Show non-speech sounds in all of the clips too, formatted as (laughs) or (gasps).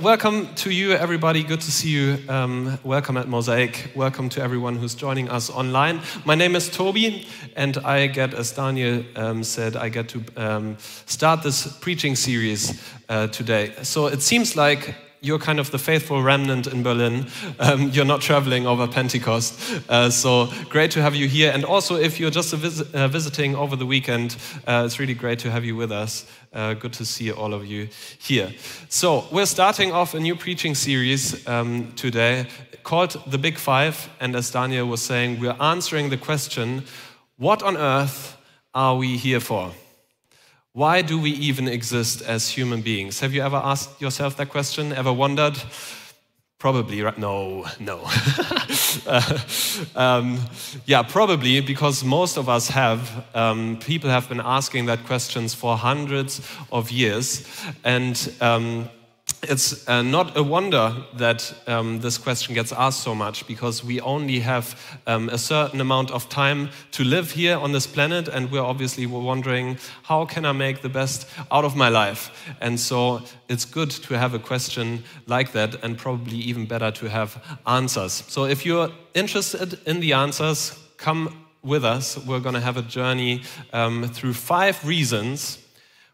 Welcome to you, everybody. Good to see you. Um, welcome at Mosaic. Welcome to everyone who's joining us online. My name is Toby, and I get, as Daniel um, said, I get to um, start this preaching series uh, today. So it seems like you're kind of the faithful remnant in Berlin. Um, you're not traveling over Pentecost. Uh, so great to have you here. And also, if you're just vis- uh, visiting over the weekend, uh, it's really great to have you with us. Uh, good to see all of you here. So, we're starting off a new preaching series um, today called The Big Five. And as Daniel was saying, we're answering the question what on earth are we here for? Why do we even exist as human beings? Have you ever asked yourself that question? Ever wondered? Probably, right? No, no. (laughs) uh, um, yeah, probably because most of us have. Um, people have been asking that questions for hundreds of years. And um, it's uh, not a wonder that um, this question gets asked so much because we only have um, a certain amount of time to live here on this planet, and we're obviously wondering how can I make the best out of my life? And so it's good to have a question like that, and probably even better to have answers. So if you're interested in the answers, come with us. We're going to have a journey um, through five reasons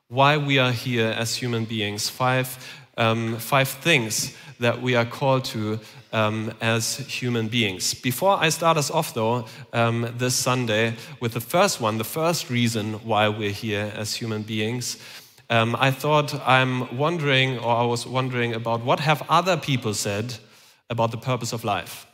why we are here as human beings, five um, five things that we are called to um, as human beings. Before I start us off, though, um, this Sunday with the first one, the first reason why we're here as human beings, um, I thought I'm wondering, or I was wondering about what have other people said about the purpose of life.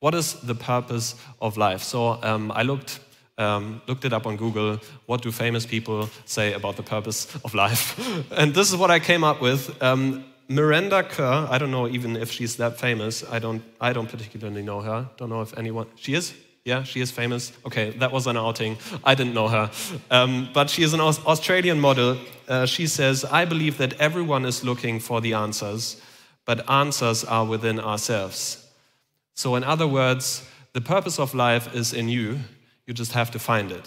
What is the purpose of life? So um, I looked um, looked it up on Google. What do famous people say about the purpose of life? (laughs) and this is what I came up with. Um, Miranda Kerr, I don't know even if she's that famous. I don't, I don't particularly know her. Don't know if anyone, she is? Yeah, she is famous. Okay, that was an outing. I didn't know her. Um, but she is an Australian model. Uh, she says, I believe that everyone is looking for the answers, but answers are within ourselves. So, in other words, the purpose of life is in you. You just have to find it.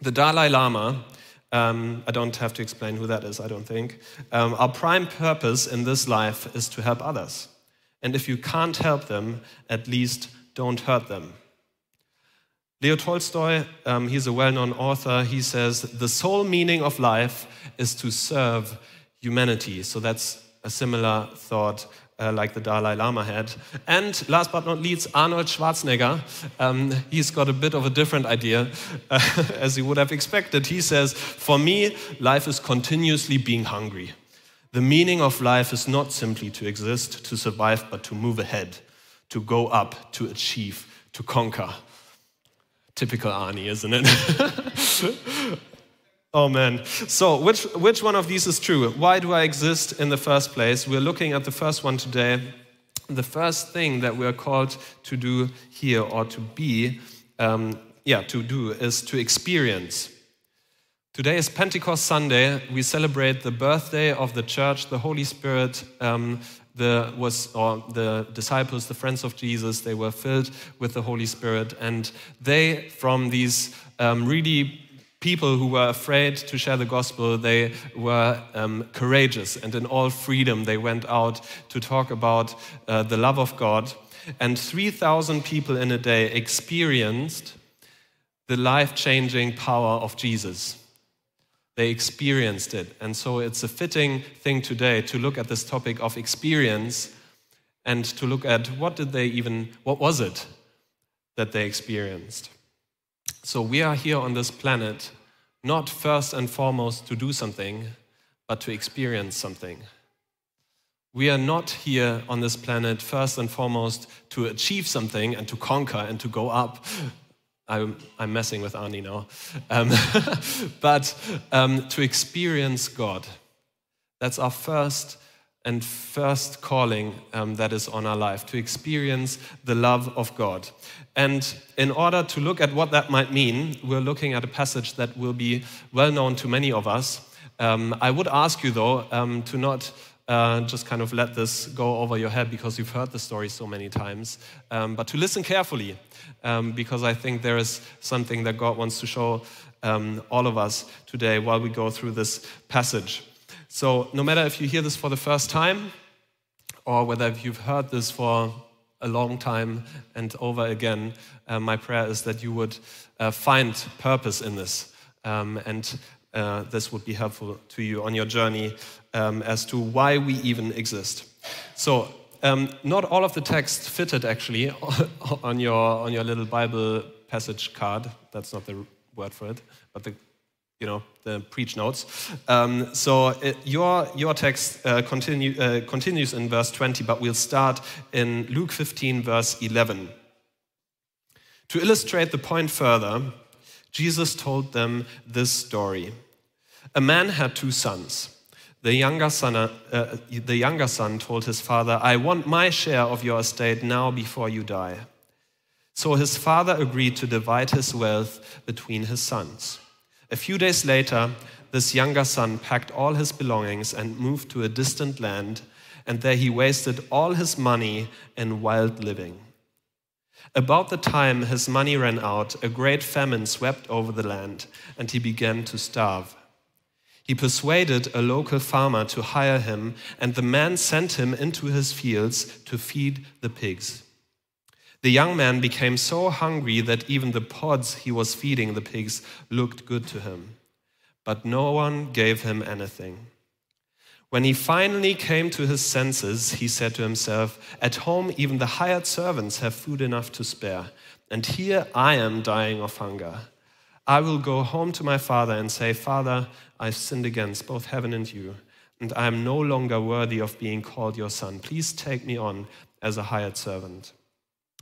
The Dalai Lama, um, I don't have to explain who that is, I don't think. Um, our prime purpose in this life is to help others. And if you can't help them, at least don't hurt them. Leo Tolstoy, um, he's a well known author, he says, The sole meaning of life is to serve humanity. So that's a similar thought uh, like the Dalai Lama had. And last but not least, Arnold Schwarzenegger. Um, he's got a bit of a different idea, (laughs) uh, as you would have expected. He says, For me, life is continuously being hungry. The meaning of life is not simply to exist, to survive, but to move ahead, to go up, to achieve, to conquer. Typical Arnie, isn't it? (laughs) Oh man. So, which, which one of these is true? Why do I exist in the first place? We're looking at the first one today. The first thing that we're called to do here or to be, um, yeah, to do is to experience. Today is Pentecost Sunday. We celebrate the birthday of the church, the Holy Spirit. Um, the was or the disciples, the friends of Jesus, they were filled with the Holy Spirit, and they, from these um, really people who were afraid to share the gospel, they were um, courageous and in all freedom they went out to talk about uh, the love of God. And 3,000 people in a day experienced the life changing power of Jesus. They experienced it. And so it's a fitting thing today to look at this topic of experience and to look at what did they even, what was it that they experienced? So we are here on this planet not first and foremost to do something, but to experience something. We are not here on this planet first and foremost to achieve something and to conquer and to go up. (gasps) I'm, I'm messing with Arnie now. Um, (laughs) but um, to experience God. That's our first and first calling um, that is on our life to experience the love of God. And in order to look at what that might mean, we're looking at a passage that will be well known to many of us. Um, I would ask you, though, um, to not uh, just kind of let this go over your head because you've heard the story so many times, um, but to listen carefully um, because I think there is something that God wants to show um, all of us today while we go through this passage. So, no matter if you hear this for the first time or whether you've heard this for a long time and over again, uh, my prayer is that you would uh, find purpose in this. Um, and uh, this would be helpful to you on your journey um, as to why we even exist. So, um, not all of the text fitted actually (laughs) on your, on your little Bible passage card. That's not the word for it, but the you know the preach notes. Um, so it, your your text uh, continue, uh, continues in verse 20, but we'll start in Luke 15, verse 11. To illustrate the point further, Jesus told them this story. A man had two sons. The younger, son, uh, uh, the younger son told his father, I want my share of your estate now before you die. So his father agreed to divide his wealth between his sons. A few days later, this younger son packed all his belongings and moved to a distant land, and there he wasted all his money in wild living. About the time his money ran out, a great famine swept over the land, and he began to starve. He persuaded a local farmer to hire him, and the man sent him into his fields to feed the pigs. The young man became so hungry that even the pods he was feeding the pigs looked good to him. But no one gave him anything. When he finally came to his senses, he said to himself, At home, even the hired servants have food enough to spare, and here I am dying of hunger. I will go home to my father and say, Father, I've sinned against both heaven and you, and I am no longer worthy of being called your son. Please take me on as a hired servant.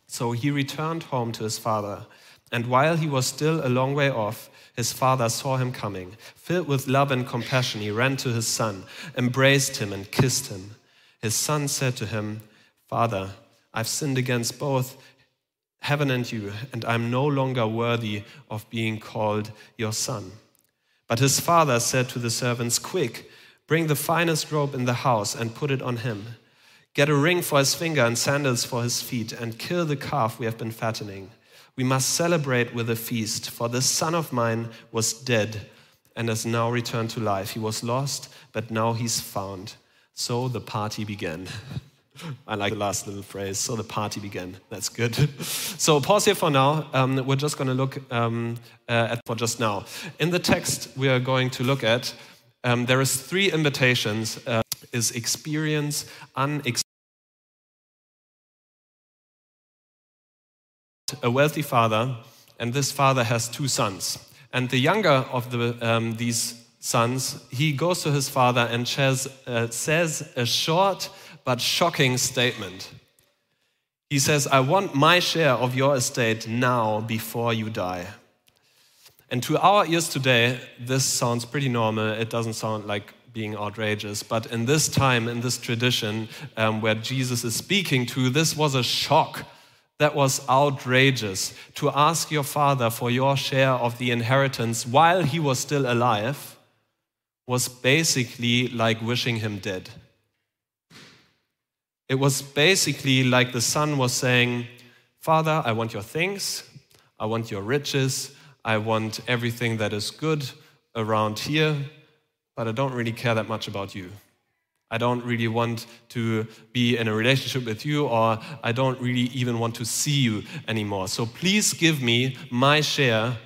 So he returned home to his father. And while he was still a long way off, his father saw him coming. Filled with love and compassion, he ran to his son, embraced him, and kissed him. His son said to him, Father, I've sinned against both heaven and you, and I'm no longer worthy of being called your son. But his father said to the servants, Quick, bring the finest robe in the house and put it on him. Get a ring for his finger and sandals for his feet, and kill the calf we have been fattening. We must celebrate with a feast, for this son of mine was dead and has now returned to life. He was lost, but now he's found. So the party began. (laughs) I like the last little phrase. So the party began. That's good. (laughs) so pause here for now. Um, we're just going to look um, uh, at for just now. In the text we are going to look at, um, there is three invitations. Uh, is experience, unexperience. A wealthy father, and this father has two sons. And the younger of the, um, these sons, he goes to his father and says, uh, says a short but shocking statement. He says, I want my share of your estate now before you die. And to our ears today, this sounds pretty normal. It doesn't sound like being outrageous. But in this time, in this tradition um, where Jesus is speaking to, this was a shock that was outrageous to ask your father for your share of the inheritance while he was still alive was basically like wishing him dead. It was basically like the son was saying, Father, I want your things, I want your riches, I want everything that is good around here, but I don't really care that much about you. I don't really want to be in a relationship with you, or I don't really even want to see you anymore. So please give me my share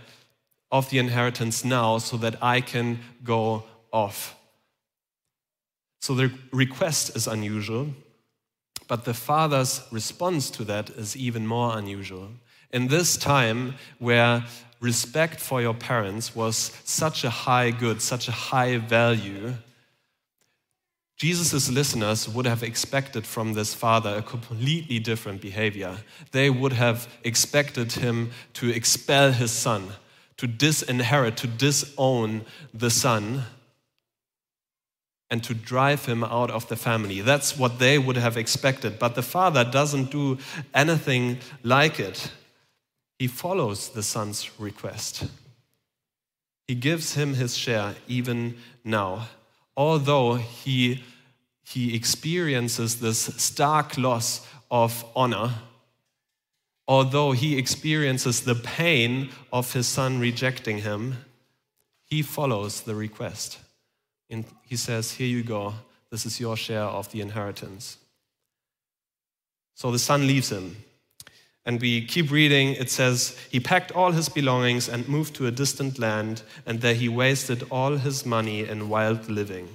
of the inheritance now so that I can go off. So the request is unusual, but the father's response to that is even more unusual. In this time where respect for your parents was such a high good, such a high value, Jesus' listeners would have expected from this father a completely different behavior. They would have expected him to expel his son, to disinherit, to disown the son, and to drive him out of the family. That's what they would have expected. But the father doesn't do anything like it. He follows the son's request. He gives him his share even now although he, he experiences this stark loss of honor, although he experiences the pain of his son rejecting him, he follows the request. And he says, Here you go, this is your share of the inheritance. So the son leaves him. And we keep reading. It says, He packed all his belongings and moved to a distant land, and there he wasted all his money in wild living.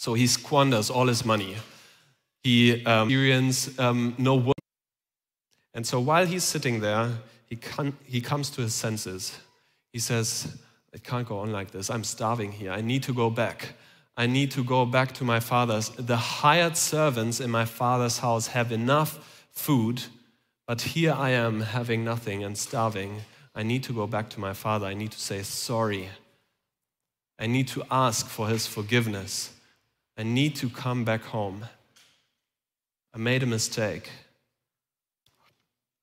So he squanders all his money. He um, experiences um, no work. And so while he's sitting there, he, he comes to his senses. He says, It can't go on like this. I'm starving here. I need to go back. I need to go back to my father's. The hired servants in my father's house have enough food but here I am having nothing and starving. I need to go back to my father. I need to say sorry. I need to ask for his forgiveness. I need to come back home. I made a mistake.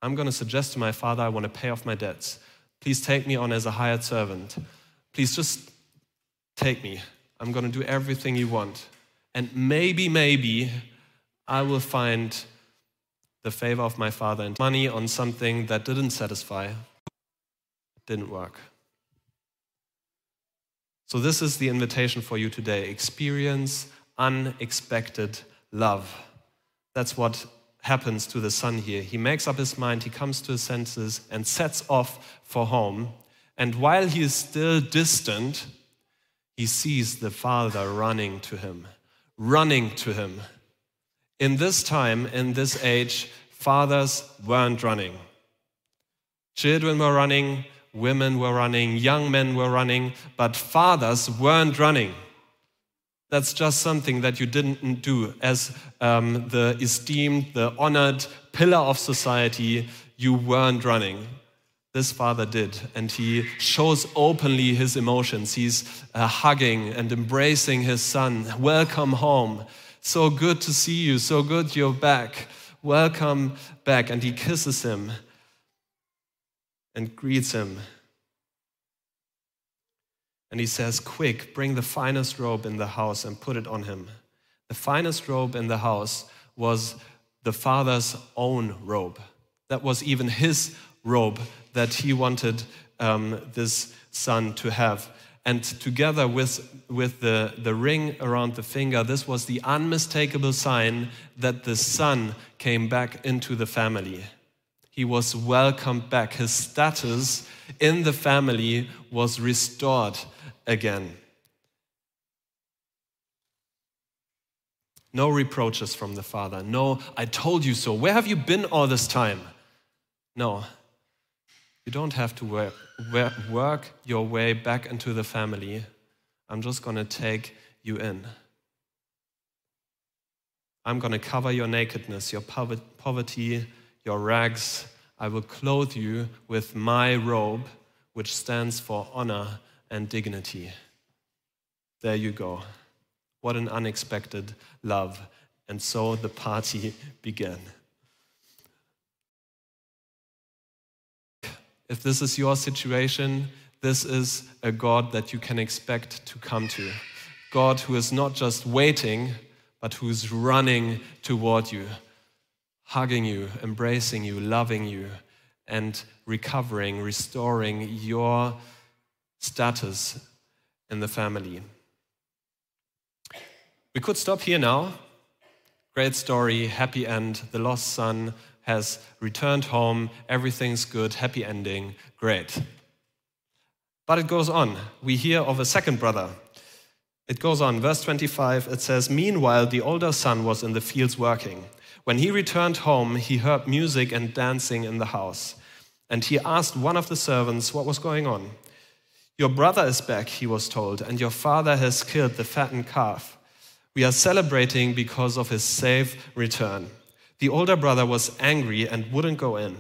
I'm going to suggest to my father I want to pay off my debts. Please take me on as a hired servant. Please just take me. I'm going to do everything you want. And maybe, maybe I will find the favor of my father and money on something that didn't satisfy, didn't work. So, this is the invitation for you today. Experience unexpected love. That's what happens to the son here. He makes up his mind, he comes to his senses, and sets off for home. And while he is still distant, he sees the father running to him, running to him. In this time, in this age, fathers weren't running. Children were running, women were running, young men were running, but fathers weren't running. That's just something that you didn't do as um, the esteemed, the honored pillar of society. You weren't running. This father did, and he shows openly his emotions. He's uh, hugging and embracing his son. Welcome home. So good to see you. So good you're back. Welcome back. And he kisses him and greets him. And he says, Quick, bring the finest robe in the house and put it on him. The finest robe in the house was the father's own robe. That was even his robe that he wanted um, this son to have. And together with, with the, the ring around the finger, this was the unmistakable sign that the son came back into the family. He was welcomed back. His status in the family was restored again. No reproaches from the father. No, I told you so. Where have you been all this time? No, you don't have to work, work your way back into the family. I'm just going to take you in. I'm going to cover your nakedness, your poverty, your rags. I will clothe you with my robe, which stands for honor and dignity. There you go. What an unexpected love. And so the party began. If this is your situation, this is a God that you can expect to come to. God who is not just waiting, but who's running toward you, hugging you, embracing you, loving you, and recovering, restoring your status in the family. We could stop here now. Great story, happy end, the lost son, has returned home, everything's good, happy ending, great. But it goes on. We hear of a second brother. It goes on, verse 25, it says, Meanwhile, the older son was in the fields working. When he returned home, he heard music and dancing in the house. And he asked one of the servants what was going on. Your brother is back, he was told, and your father has killed the fattened calf. We are celebrating because of his safe return. The older brother was angry and wouldn't go in.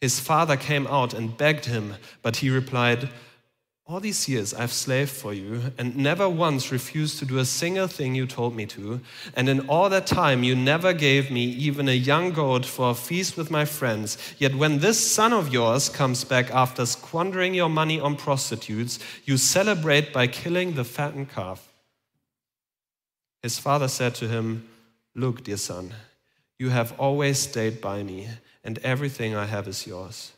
His father came out and begged him, but he replied, All these years I've slaved for you and never once refused to do a single thing you told me to. And in all that time, you never gave me even a young goat for a feast with my friends. Yet when this son of yours comes back after squandering your money on prostitutes, you celebrate by killing the fattened calf. His father said to him, Look, dear son, you have always stayed by me, and everything I have is yours.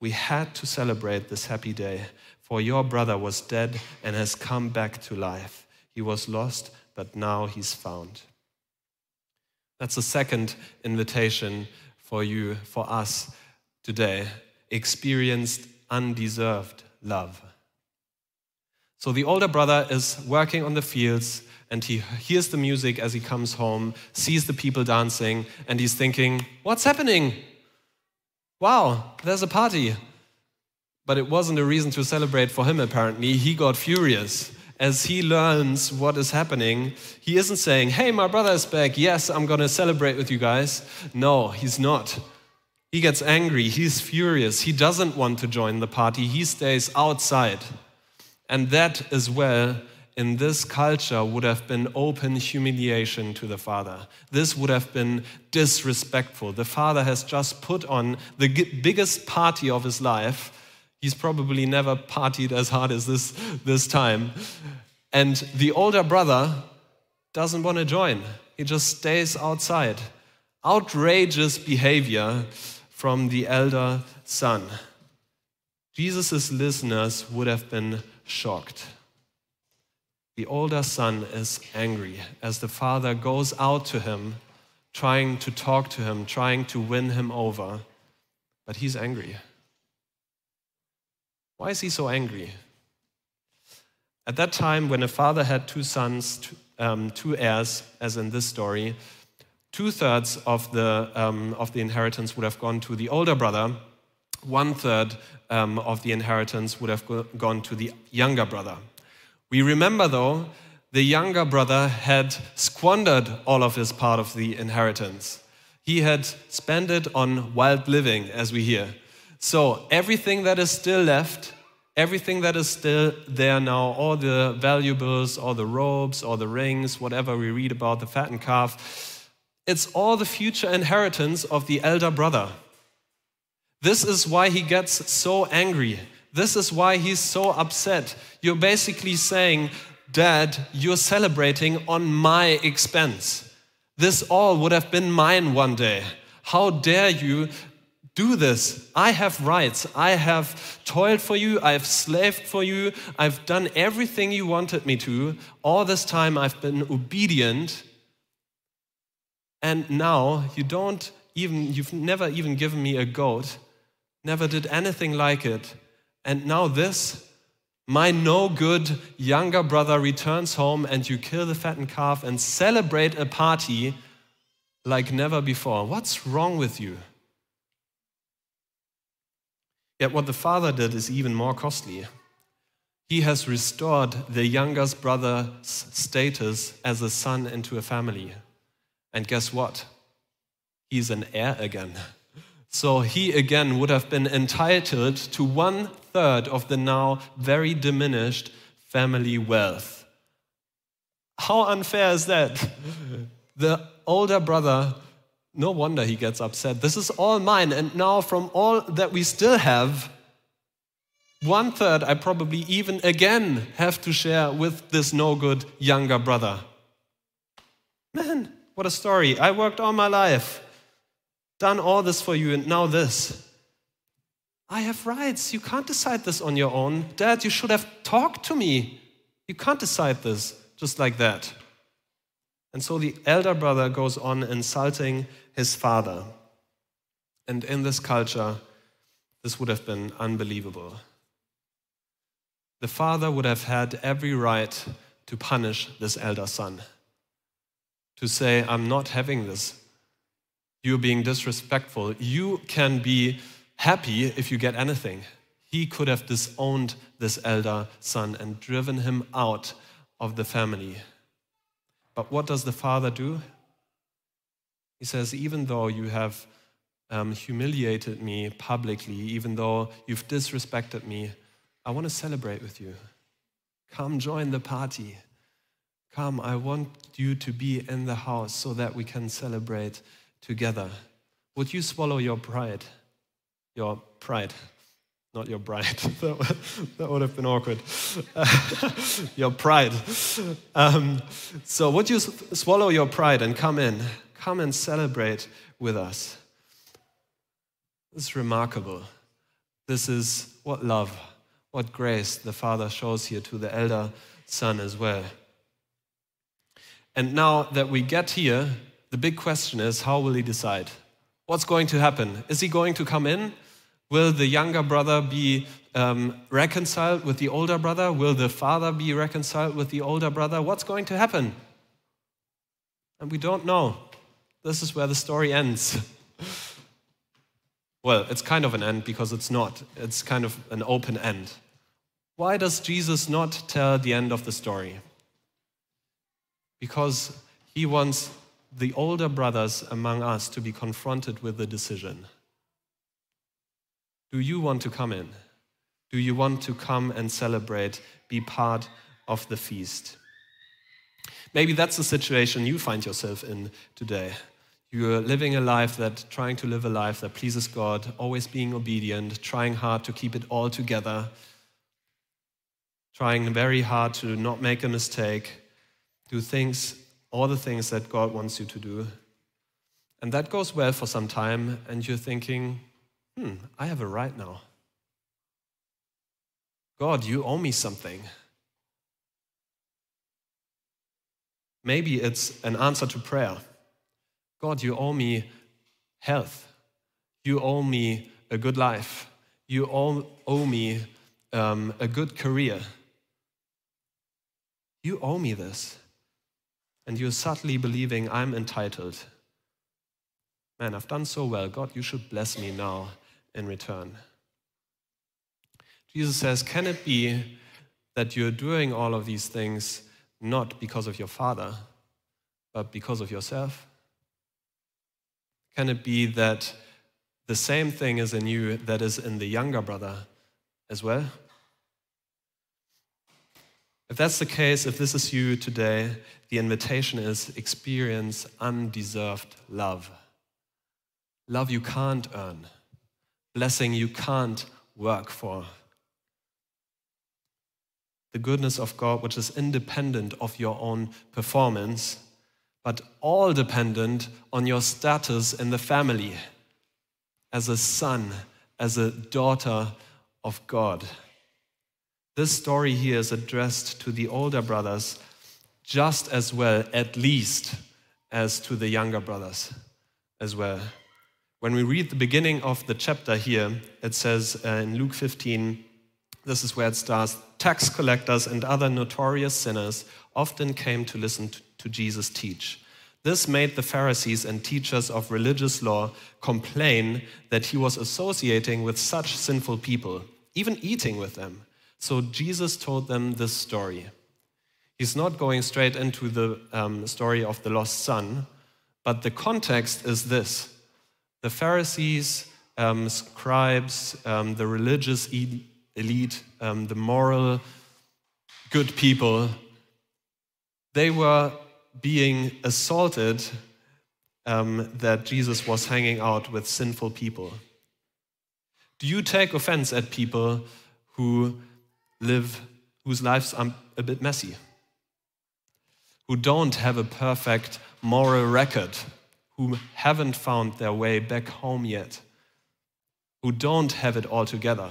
We had to celebrate this happy day, for your brother was dead and has come back to life. He was lost, but now he's found. That's the second invitation for you, for us today. Experienced undeserved love. So the older brother is working on the fields and he hears the music as he comes home, sees the people dancing, and he's thinking, What's happening? Wow, there's a party. But it wasn't a reason to celebrate for him, apparently. He got furious as he learns what is happening. He isn't saying, Hey, my brother is back. Yes, I'm going to celebrate with you guys. No, he's not. He gets angry. He's furious. He doesn't want to join the party. He stays outside. And that as well in this culture would have been open humiliation to the father. This would have been disrespectful. The father has just put on the biggest party of his life. He's probably never partied as hard as this, this time. And the older brother doesn't want to join, he just stays outside. Outrageous behavior from the elder son. Jesus' listeners would have been shocked. The older son is angry as the father goes out to him, trying to talk to him, trying to win him over, but he's angry. Why is he so angry? At that time, when a father had two sons, um, two heirs, as in this story, two thirds of the, um, of the inheritance would have gone to the older brother, one third um, of the inheritance would have go gone to the younger brother. We remember, though, the younger brother had squandered all of his part of the inheritance. He had spent it on wild living, as we hear. So, everything that is still left, everything that is still there now, all the valuables, all the robes, all the rings, whatever we read about the fattened calf, it's all the future inheritance of the elder brother. This is why he gets so angry. This is why he's so upset. You're basically saying, Dad, you're celebrating on my expense. This all would have been mine one day. How dare you do this? I have rights. I have toiled for you. I've slaved for you. I've done everything you wanted me to. All this time I've been obedient. And now you don't even, you've never even given me a goat, never did anything like it. And now this, my no good younger brother returns home and you kill the fattened calf and celebrate a party like never before. What's wrong with you? Yet what the father did is even more costly. He has restored the youngest brother's status as a son into a family. And guess what? He's an heir again. So he again would have been entitled to one third of the now very diminished family wealth. How unfair is that? (laughs) The older brother, no wonder he gets upset. This is all mine, and now from all that we still have, one third I probably even again have to share with this no good younger brother. Man, what a story. I worked all my life done all this for you, and now this. I have rights. You can't decide this on your own. Dad, you should have talked to me. You can't decide this just like that. And so the elder brother goes on insulting his father. And in this culture, this would have been unbelievable. The father would have had every right to punish this elder son, to say, I'm not having this you're being disrespectful. You can be happy if you get anything. He could have disowned this elder son and driven him out of the family. But what does the father do? He says, Even though you have um, humiliated me publicly, even though you've disrespected me, I want to celebrate with you. Come join the party. Come, I want you to be in the house so that we can celebrate together. Would you swallow your pride? Your pride, not your bride. (laughs) that, would, have been awkward. (laughs) your pride. Um, so, would you swallow your pride and come in? Come and celebrate with us. This is remarkable. This is what love, what grace the Father shows here to the elder son as well. And now that we get here, the big question is how will he decide? What's going to happen? Is he going to come in? Will the younger brother be um, reconciled with the older brother? Will the father be reconciled with the older brother? What's going to happen? And we don't know. This is where the story ends. (laughs) well, it's kind of an end because it's not, it's kind of an open end. Why does Jesus not tell the end of the story? Because he wants the older brothers among us to be confronted with the decision Do you want to come in? Do you want to come and celebrate, be part of the feast? Maybe that's the situation you find yourself in today. You're living a life that, trying to live a life that pleases God, always being obedient, trying hard to keep it all together, trying very hard to not make a mistake, do things, all the things that God wants you to do. And that goes well for some time, and you're thinking, hmm, I have a right now. God, you owe me something. Maybe it's an answer to prayer. God, you owe me health. You owe me a good life. You owe, me um, a good career. You owe me this. And you're subtly believing I'm entitled. Man, I've done so well. God, you should bless me now in return. Jesus says, Can it be that you're doing all of these things not because of your father, but because of yourself? Can it be that the same thing is in you that is in the younger brother as well? If that's the case, if this is you today, the invitation is experience undeserved love. Love you can't earn, blessing you can't work for the goodness of God, which is independent of your own performance, but all dependent on your status in the family as a son, as a daughter of God. This story here is addressed to the older brothers just as well, at least, as to the younger brothers as well. When we read the beginning of the chapter here, it says uh, in Luke 15, this is where it starts. Tax collectors and other notorious sinners often came to listen to Jesus teach. This made the Pharisees and teachers of religious law complain that he was associating with such sinful people, even eating with them. So Jesus told them this story. He's not going straight into the um, story of the lost son, but the context is this the Pharisees, um, scribes, um, the religious elite, um, the moral, good people, they were being assaulted um, that Jesus was hanging out with sinful people. Do you take offense at people who live, whose lives are a bit messy? Who don't have a perfect moral record? Who haven't found their way back home yet? Who don't have it all together?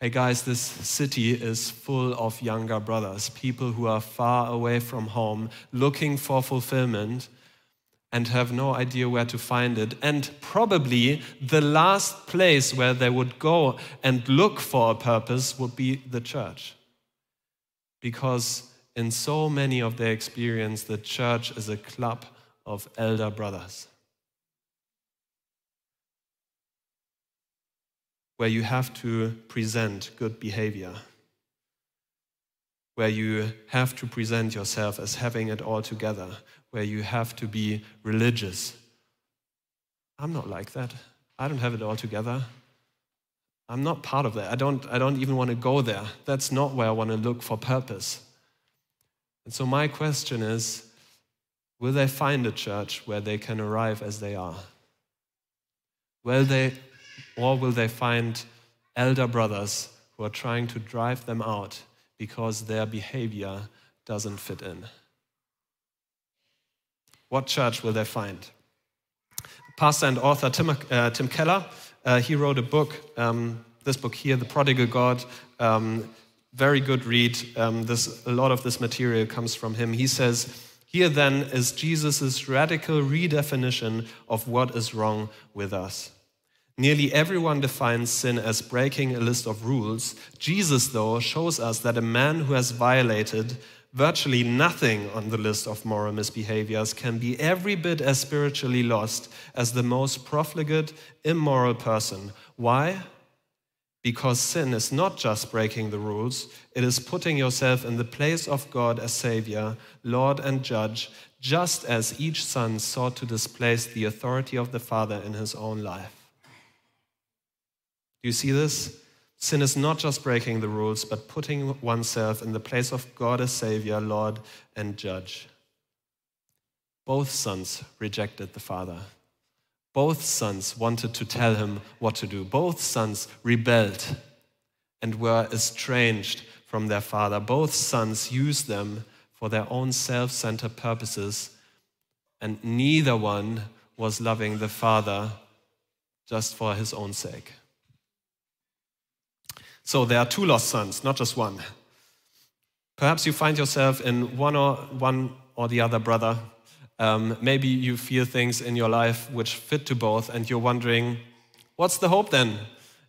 Hey guys, this city is full of younger brothers, people who are far away from home, looking for fulfillment and have no idea where to find it. And probably the last place where they would go and look for a purpose would be the church. Because in so many of their experience, the church is a club of elder brothers. where you have to present good behavior, where you have to present yourself as having it all together, where you have to be religious. I'm not like that. I don't have it all together. I'm not part of that. I don't, I don't even want to go there. That's not where I want to look for purpose. And so, my question is will they find a church where they can arrive as they are? Will they or will they find elder brothers who are trying to drive them out because their behavior doesn't fit in? What church will they find? Pastor and author Tim, uh, Tim Keller, uh, he wrote a book, um, this book here, The Prodigal God. Um, very good read. Um, this, a lot of this material comes from him. He says, Here then is Jesus' radical redefinition of what is wrong with us. Nearly everyone defines sin as breaking a list of rules. Jesus, though, shows us that a man who has violated virtually nothing on the list of moral misbehaviors can be every bit as spiritually lost as the most profligate, immoral person. Why? Because sin is not just breaking the rules, it is putting yourself in the place of God as Savior, Lord, and Judge, just as each son sought to displace the authority of the Father in his own life. Do you see this? Sin is not just breaking the rules, but putting oneself in the place of God as Savior, Lord, and Judge. Both sons rejected the Father. Both sons wanted to tell him what to do. Both sons rebelled and were estranged from their father. Both sons used them for their own self centered purposes, and neither one was loving the father just for his own sake. So there are two lost sons, not just one. Perhaps you find yourself in one or one or the other brother. Um, maybe you feel things in your life which fit to both, and you're wondering, what's the hope then?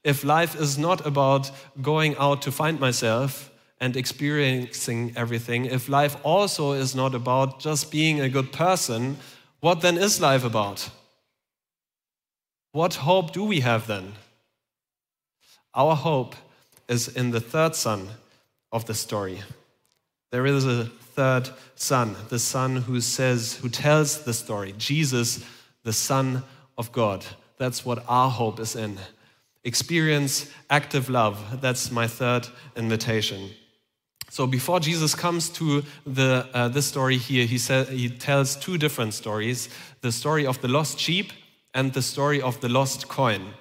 If life is not about going out to find myself and experiencing everything, if life also is not about just being a good person, what then is life about? What hope do we have then? Our hope is in the third son of the story. There is a third son, the son who says, who tells the story, Jesus, the Son of God. That's what our hope is in. Experience active love. That's my third invitation. So before Jesus comes to the, uh, this story here, he, said, he tells two different stories the story of the lost sheep and the story of the lost coin.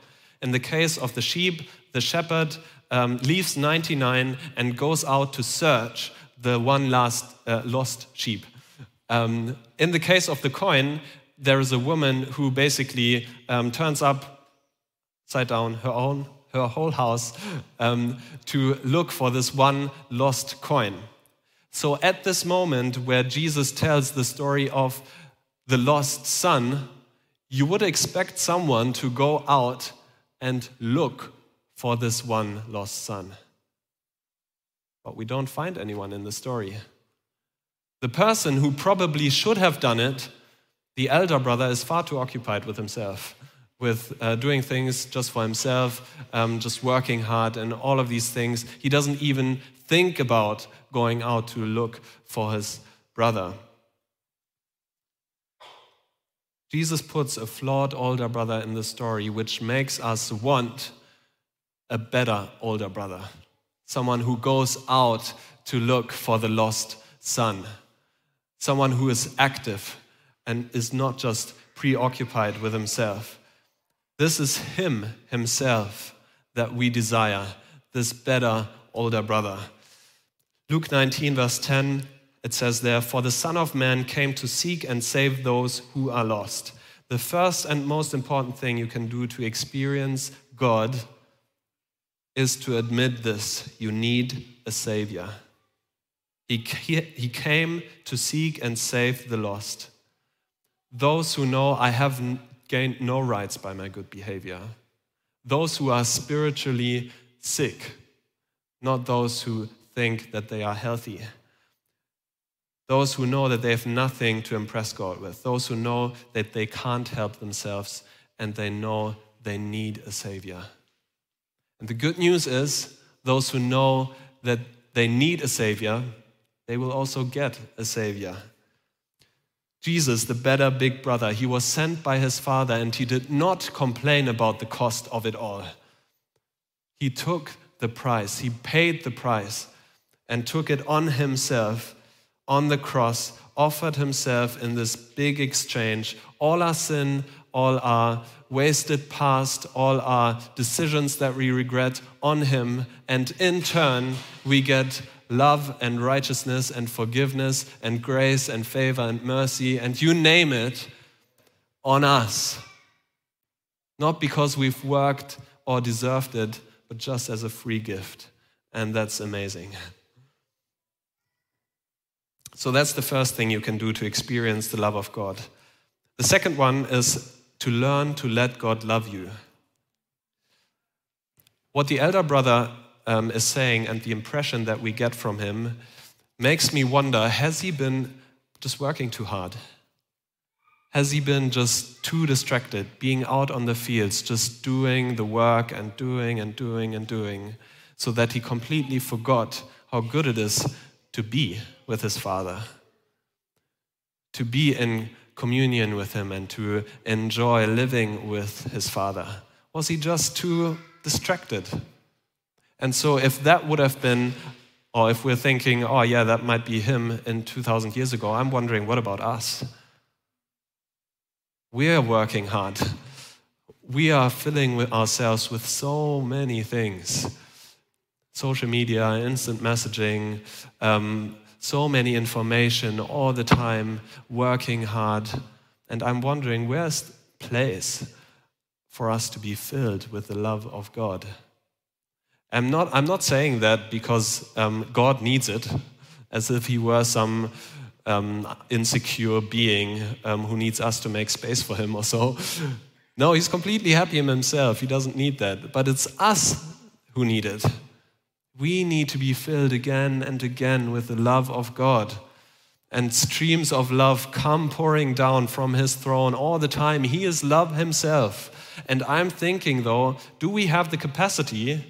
In the case of the sheep, the shepherd um, leaves 99 and goes out to search the one last uh, lost sheep. Um, in the case of the coin, there is a woman who basically um, turns up, side down, her own, her whole house um, to look for this one lost coin. So at this moment where Jesus tells the story of the lost son, you would expect someone to go out and look for this one lost son. But we don't find anyone in the story. The person who probably should have done it, the elder brother, is far too occupied with himself, with uh, doing things just for himself, um, just working hard, and all of these things. He doesn't even think about going out to look for his brother. Jesus puts a flawed older brother in the story, which makes us want a better older brother, someone who goes out to look for the lost son, someone who is active and is not just preoccupied with himself. This is him himself that we desire, this better older brother. Luke 19, verse 10, it says there, For the Son of Man came to seek and save those who are lost. The first and most important thing you can do to experience God is to admit this you need a Savior. He, he came to seek and save the lost. Those who know I have gained no rights by my good behavior. Those who are spiritually sick, not those who think that they are healthy. Those who know that they have nothing to impress God with. Those who know that they can't help themselves and they know they need a Savior. And the good news is, those who know that they need a Savior, they will also get a Savior. Jesus, the better big brother, he was sent by his Father and he did not complain about the cost of it all. He took the price, he paid the price and took it on himself on the cross, offered himself in this big exchange, all our sin, all our wasted past, all our decisions that we regret on Him, and in turn, we get love and righteousness and forgiveness and grace and favor and mercy and you name it on us. Not because we've worked or deserved it, but just as a free gift. And that's amazing. (laughs) So that's the first thing you can do to experience the love of God. The second one is to learn to let God love you. What the elder brother um, is saying and the impression that we get from him makes me wonder has he been just working too hard? Has he been just too distracted, being out on the fields, just doing the work and doing and doing and doing, so that he completely forgot how good it is to be with his Father, to be in communion with him, and to enjoy living with his Father? Was he just too distracted? And so, if that would have been, or if we're thinking, oh, yeah, that might be him in 2,000 years ago, I'm wondering, what about us? We are working hard. We are filling ourselves with so many things social media, instant messaging, um, so many information all the time, working hard. And I'm wondering where's place for us to be filled with the love of God? I'm not, I'm not saying that because um, God needs it, as if He were some um, insecure being um, who needs us to make space for him or so. No, he's completely happy in himself. He doesn't need that. But it's us who need it. We need to be filled again and again with the love of God. And streams of love come pouring down from his throne all the time. He is love himself. And I'm thinking, though, do we have the capacity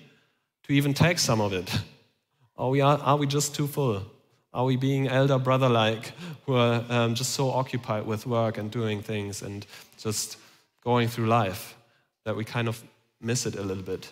to even take some of it? Are we, are, we just too full? Are we being elder brother like, who are um, just so occupied with work and doing things and just going through life that we kind of miss it a little bit?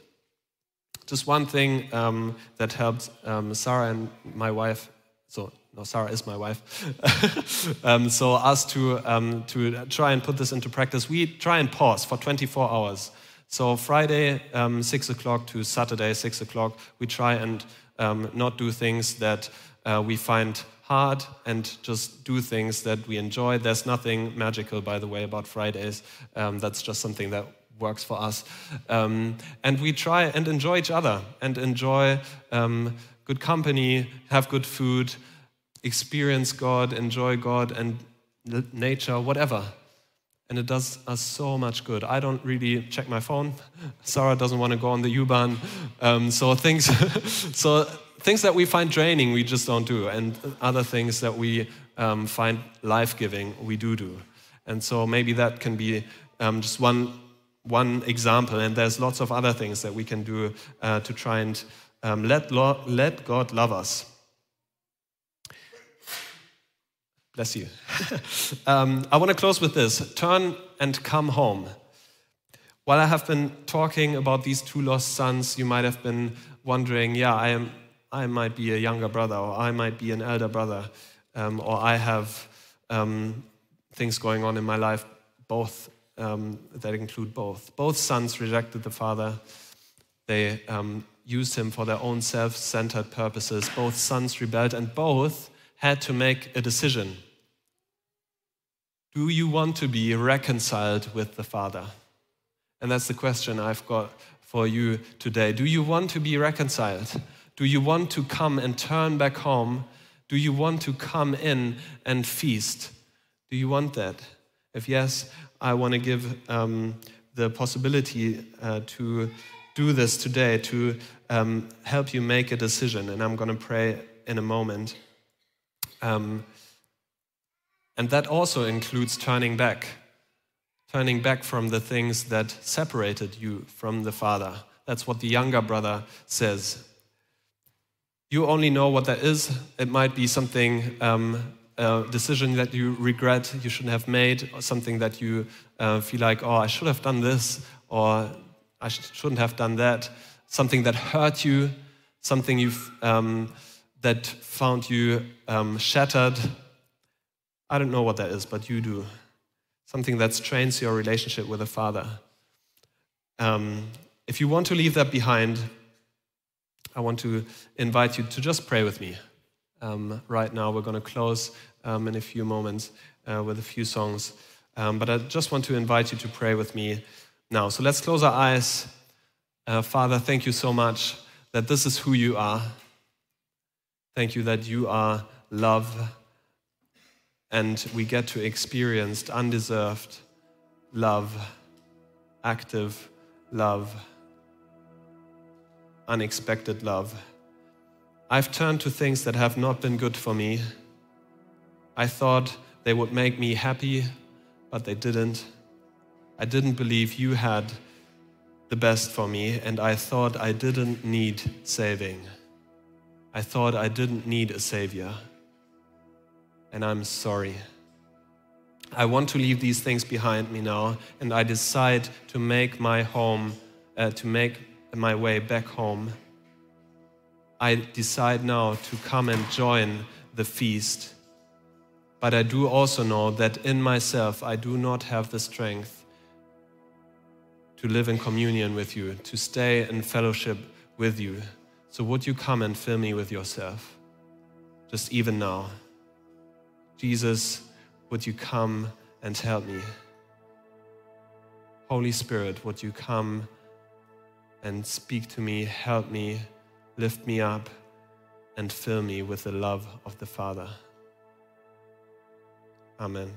Just one thing um, that helped um, Sarah and my wife, so no, Sarah is my wife. (laughs) um, so us to um, to try and put this into practice, we try and pause for 24 hours. So Friday um, six o'clock to Saturday six o'clock, we try and um, not do things that uh, we find hard and just do things that we enjoy. There's nothing magical, by the way, about Fridays. That's just something that works for us. Um, and we try and enjoy each other and enjoy um, good company, have good food, experience God, enjoy God and nature, whatever. And it does us so much good. I don't really check my phone. (laughs) Sarah doesn't want to go on the U-Bahn. Um, so things, (laughs) so things that we find draining, we just don't do. And other things that we um, find life giving, we do do. And so maybe that can be um, just one, one example. And there's lots of other things that we can do uh, to try and um, let, lo- let God love us. Bless you. (laughs) um, I want to close with this turn and come home. While I have been talking about these two lost sons, you might have been wondering, yeah, I am I might be a younger brother, or I might be an elder brother, um, or I have um, things going on in my life, both um, that include both. Both sons rejected the father. They um, used him for their own self centered purposes. Both sons rebelled, and both had to make a decision. Do you want to be reconciled with the father? And that's the question I've got for you today. Do you want to be reconciled? Do you want to come and turn back home? Do you want to come in and feast? Do you want that? If yes, I want to give um, the possibility uh, to do this today to um, help you make a decision. And I'm going to pray in a moment. Um, and that also includes turning back, turning back from the things that separated you from the Father. That's what the younger brother says. You only know what that is. It might be something, um, a decision that you regret you shouldn't have made, or something that you uh, feel like, oh, I should have done this, or I sh- shouldn't have done that. Something that hurt you, something you've, um, that found you um, shattered. I don't know what that is, but you do. Something that strains your relationship with the Father. Um, if you want to leave that behind, I want to invite you to just pray with me. Um, right now, we're going to close um, in a few moments uh, with a few songs. Um, but I just want to invite you to pray with me now. So let's close our eyes. Uh, Father, thank you so much that this is who you are. Thank you that you are love, and we get to experience undeserved love, active love, unexpected love. I've turned to things that have not been good for me. I thought they would make me happy, but they didn't. I didn't believe you had the best for me, and I thought I didn't need saving. I thought I didn't need a savior. And I'm sorry. I want to leave these things behind me now, and I decide to make my home, uh, to make my way back home. I decide now to come and join the feast. But I do also know that in myself I do not have the strength to live in communion with you, to stay in fellowship with you. So, would you come and fill me with yourself? Just even now. Jesus, would you come and help me? Holy Spirit, would you come and speak to me, help me, lift me up, and fill me with the love of the Father? Amen.